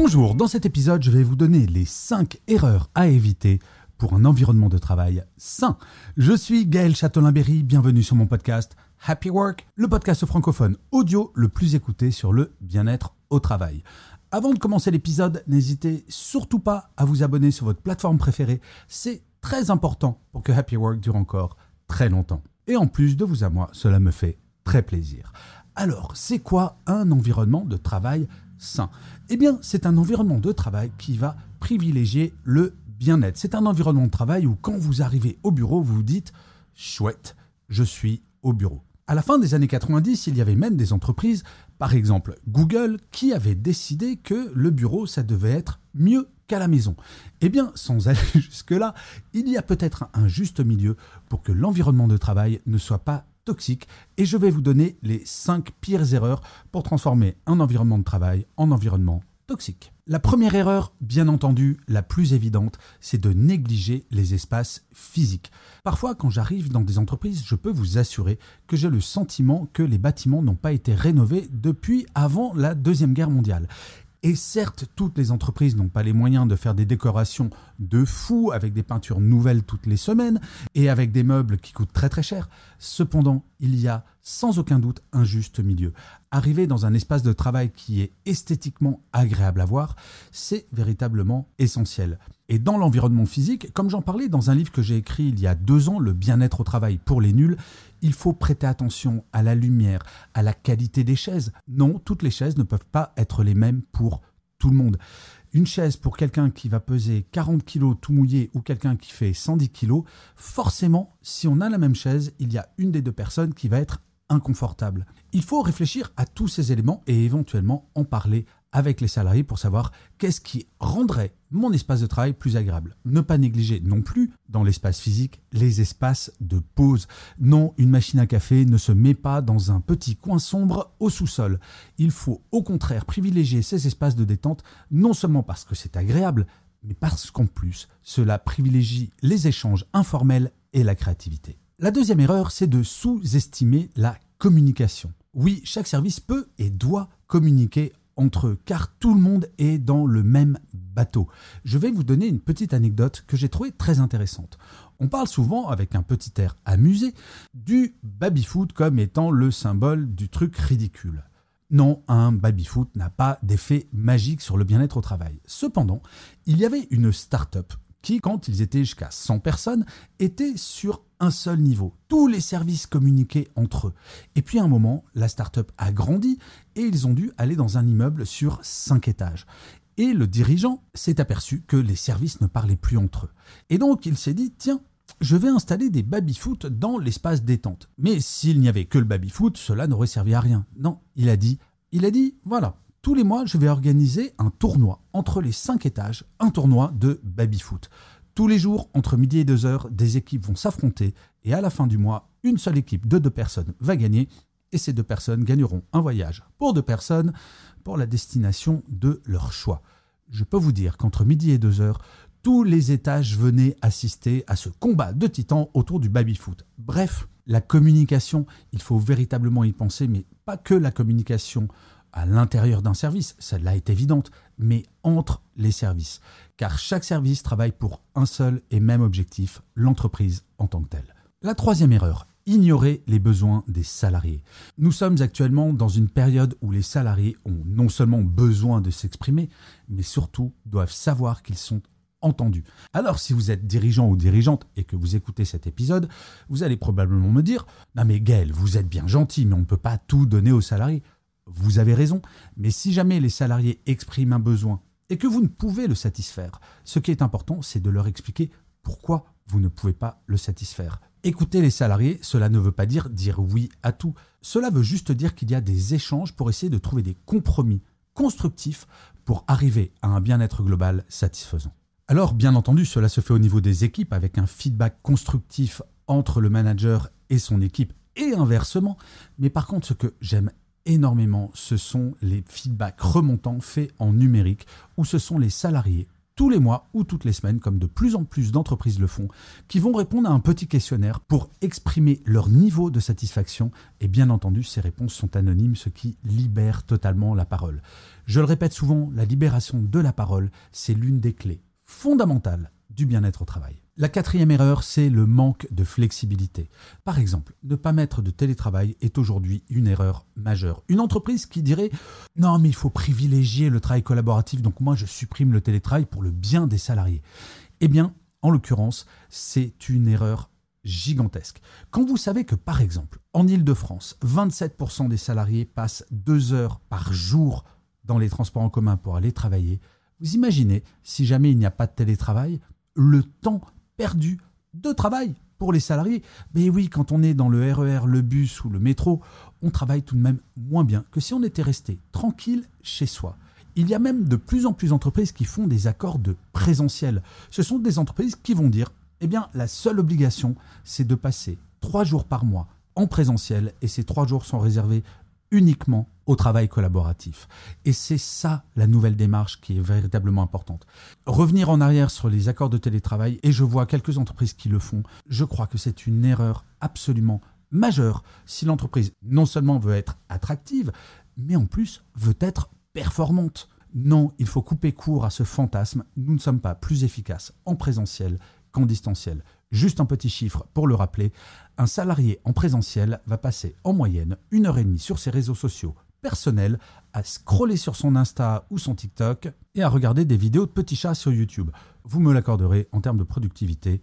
Bonjour, dans cet épisode, je vais vous donner les 5 erreurs à éviter pour un environnement de travail sain. Je suis Gaël Châtelain-Berry, bienvenue sur mon podcast Happy Work, le podcast francophone audio le plus écouté sur le bien-être au travail. Avant de commencer l'épisode, n'hésitez surtout pas à vous abonner sur votre plateforme préférée. C'est très important pour que Happy Work dure encore très longtemps. Et en plus de vous à moi, cela me fait très plaisir. Alors, c'est quoi un environnement de travail Eh bien, c'est un environnement de travail qui va privilégier le bien-être. C'est un environnement de travail où quand vous arrivez au bureau, vous vous dites chouette, je suis au bureau. À la fin des années 90, il y avait même des entreprises, par exemple Google, qui avaient décidé que le bureau, ça devait être mieux qu'à la maison. Eh bien, sans aller jusque-là, il y a peut-être un juste milieu pour que l'environnement de travail ne soit pas toxique et je vais vous donner les 5 pires erreurs pour transformer un environnement de travail en environnement toxique. La première erreur, bien entendu, la plus évidente, c'est de négliger les espaces physiques. Parfois, quand j'arrive dans des entreprises, je peux vous assurer que j'ai le sentiment que les bâtiments n'ont pas été rénovés depuis avant la Deuxième Guerre mondiale. Et certes, toutes les entreprises n'ont pas les moyens de faire des décorations de fou avec des peintures nouvelles toutes les semaines et avec des meubles qui coûtent très très cher. Cependant, il y a sans aucun doute un juste milieu. Arriver dans un espace de travail qui est esthétiquement agréable à voir, c'est véritablement essentiel. Et dans l'environnement physique, comme j'en parlais dans un livre que j'ai écrit il y a deux ans, Le bien-être au travail pour les nuls, il faut prêter attention à la lumière, à la qualité des chaises. Non, toutes les chaises ne peuvent pas être les mêmes pour tout le monde. Une chaise pour quelqu'un qui va peser 40 kg tout mouillé ou quelqu'un qui fait 110 kg, forcément, si on a la même chaise, il y a une des deux personnes qui va être inconfortable. Il faut réfléchir à tous ces éléments et éventuellement en parler avec les salariés pour savoir qu'est-ce qui rendrait mon espace de travail plus agréable. Ne pas négliger non plus dans l'espace physique les espaces de pause. Non, une machine à café ne se met pas dans un petit coin sombre au sous-sol. Il faut au contraire privilégier ces espaces de détente non seulement parce que c'est agréable, mais parce qu'en plus cela privilégie les échanges informels et la créativité. La deuxième erreur, c'est de sous-estimer la communication. Oui, chaque service peut et doit communiquer car tout le monde est dans le même bateau. Je vais vous donner une petite anecdote que j'ai trouvée très intéressante. On parle souvent, avec un petit air amusé, du baby-foot comme étant le symbole du truc ridicule. Non, un baby-foot n'a pas d'effet magique sur le bien-être au travail. Cependant, il y avait une start-up qui, quand ils étaient jusqu'à 100 personnes, étaient sur un seul niveau. Tous les services communiquaient entre eux. Et puis à un moment, la start-up a grandi et ils ont dû aller dans un immeuble sur 5 étages. Et le dirigeant s'est aperçu que les services ne parlaient plus entre eux. Et donc il s'est dit, tiens, je vais installer des baby-foot dans l'espace détente. Mais s'il n'y avait que le baby-foot, cela n'aurait servi à rien. Non, il a dit, il a dit, voilà, tous les mois, je vais organiser un tournoi entre les 5 étages, un tournoi de baby-foot. Tous les jours, entre midi et 2 heures, des équipes vont s'affronter et à la fin du mois, une seule équipe de deux personnes va gagner et ces deux personnes gagneront un voyage pour deux personnes pour la destination de leur choix. Je peux vous dire qu'entre midi et 2 heures, tous les étages venaient assister à ce combat de titans autour du baby-foot. Bref, la communication, il faut véritablement y penser, mais pas que la communication à l'intérieur d'un service, celle-là est évidente, mais entre les services. Car chaque service travaille pour un seul et même objectif, l'entreprise en tant que telle. La troisième erreur, ignorer les besoins des salariés. Nous sommes actuellement dans une période où les salariés ont non seulement besoin de s'exprimer, mais surtout doivent savoir qu'ils sont entendus. Alors si vous êtes dirigeant ou dirigeante et que vous écoutez cet épisode, vous allez probablement me dire Non mais Gaël, vous êtes bien gentil, mais on ne peut pas tout donner aux salariés. Vous avez raison, mais si jamais les salariés expriment un besoin et que vous ne pouvez le satisfaire, ce qui est important, c'est de leur expliquer pourquoi vous ne pouvez pas le satisfaire. Écouter les salariés, cela ne veut pas dire dire oui à tout. Cela veut juste dire qu'il y a des échanges pour essayer de trouver des compromis constructifs pour arriver à un bien-être global satisfaisant. Alors, bien entendu, cela se fait au niveau des équipes avec un feedback constructif entre le manager et son équipe et inversement. Mais par contre, ce que j'aime énormément, ce sont les feedbacks remontants faits en numérique où ce sont les salariés tous les mois ou toutes les semaines, comme de plus en plus d'entreprises le font, qui vont répondre à un petit questionnaire pour exprimer leur niveau de satisfaction. Et bien entendu, ces réponses sont anonymes, ce qui libère totalement la parole. Je le répète souvent, la libération de la parole, c'est l'une des clés fondamentales du bien-être au travail. La quatrième erreur, c'est le manque de flexibilité. Par exemple, ne pas mettre de télétravail est aujourd'hui une erreur majeure. Une entreprise qui dirait non mais il faut privilégier le travail collaboratif, donc moi je supprime le télétravail pour le bien des salariés. Eh bien, en l'occurrence, c'est une erreur gigantesque. Quand vous savez que, par exemple, en Ile-de-France, 27% des salariés passent deux heures par jour dans les transports en commun pour aller travailler, vous imaginez, si jamais il n'y a pas de télétravail, le temps perdu de travail pour les salariés. Mais oui, quand on est dans le RER, e le bus ou le métro, on travaille tout de même moins bien que si on était resté tranquille chez soi. Il y a même de plus en plus d'entreprises qui font des accords de présentiel. Ce sont des entreprises qui vont dire, eh bien, la seule obligation, c'est de passer trois jours par mois en présentiel et ces trois jours sont réservés uniquement au travail collaboratif. Et c'est ça la nouvelle démarche qui est véritablement importante. Revenir en arrière sur les accords de télétravail, et je vois quelques entreprises qui le font, je crois que c'est une erreur absolument majeure si l'entreprise non seulement veut être attractive, mais en plus veut être performante. Non, il faut couper court à ce fantasme, nous ne sommes pas plus efficaces en présentiel qu'en distanciel. Juste un petit chiffre pour le rappeler, un salarié en présentiel va passer en moyenne une heure et demie sur ses réseaux sociaux personnels à scroller sur son Insta ou son TikTok et à regarder des vidéos de petits chats sur YouTube. Vous me l'accorderez, en termes de productivité,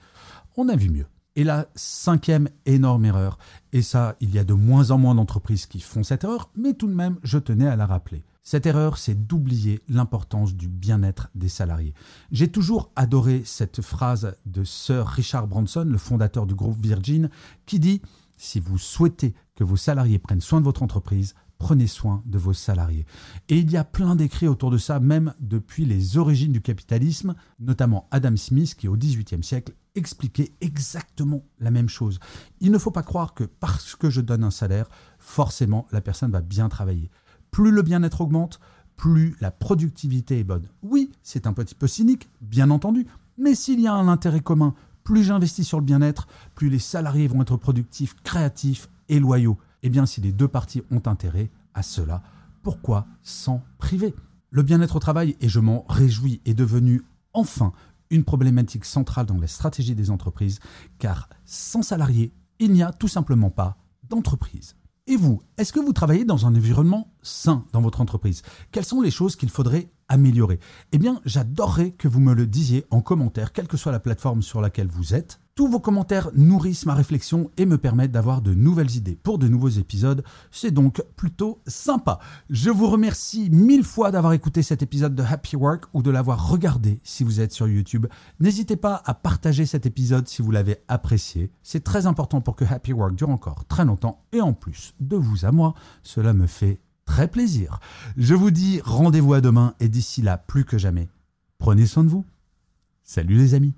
on a vu mieux. Et la cinquième énorme erreur, et ça, il y a de moins en moins d'entreprises qui font cette erreur, mais tout de même, je tenais à la rappeler. Cette erreur, c'est d'oublier l'importance du bien-être des salariés. J'ai toujours adoré cette phrase de Sir Richard Branson, le fondateur du groupe Virgin, qui dit Si vous souhaitez que vos salariés prennent soin de votre entreprise, prenez soin de vos salariés. Et il y a plein d'écrits autour de ça, même depuis les origines du capitalisme, notamment Adam Smith, qui au XVIIIe siècle expliquait exactement la même chose. Il ne faut pas croire que parce que je donne un salaire, forcément la personne va bien travailler plus le bien-être augmente, plus la productivité est bonne. Oui, c'est un petit peu cynique, bien entendu, mais s'il y a un intérêt commun, plus j'investis sur le bien-être, plus les salariés vont être productifs, créatifs et loyaux. Eh bien, si les deux parties ont intérêt à cela, pourquoi s'en priver? Le bien-être au travail, et je m'en réjouis, est devenu enfin une problématique centrale dans la stratégie des entreprises, car sans salariés, il n'y a tout simplement pas d'entreprise. Et vous, est-ce que vous travaillez dans un environnement sain dans votre entreprise? Quelles sont les choses qu'il faudrait améliorer? Eh bien, j'adorerais que vous me le disiez en commentaire, quelle que soit la plateforme sur laquelle vous êtes. Tous vos commentaires nourrissent ma réflexion et me permettent d'avoir de nouvelles idées pour de nouveaux épisodes. C'est donc plutôt sympa. Je vous remercie mille fois d'avoir écouté cet épisode de Happy Work ou de l'avoir regardé si vous êtes sur YouTube. N'hésitez pas à partager cet épisode si vous l'avez apprécié. C'est très important pour que Happy Work dure encore très longtemps et en plus de vous à moi, cela me fait très plaisir. Je vous dis rendez-vous à demain et d'ici là, plus que jamais, prenez soin de vous. Salut les amis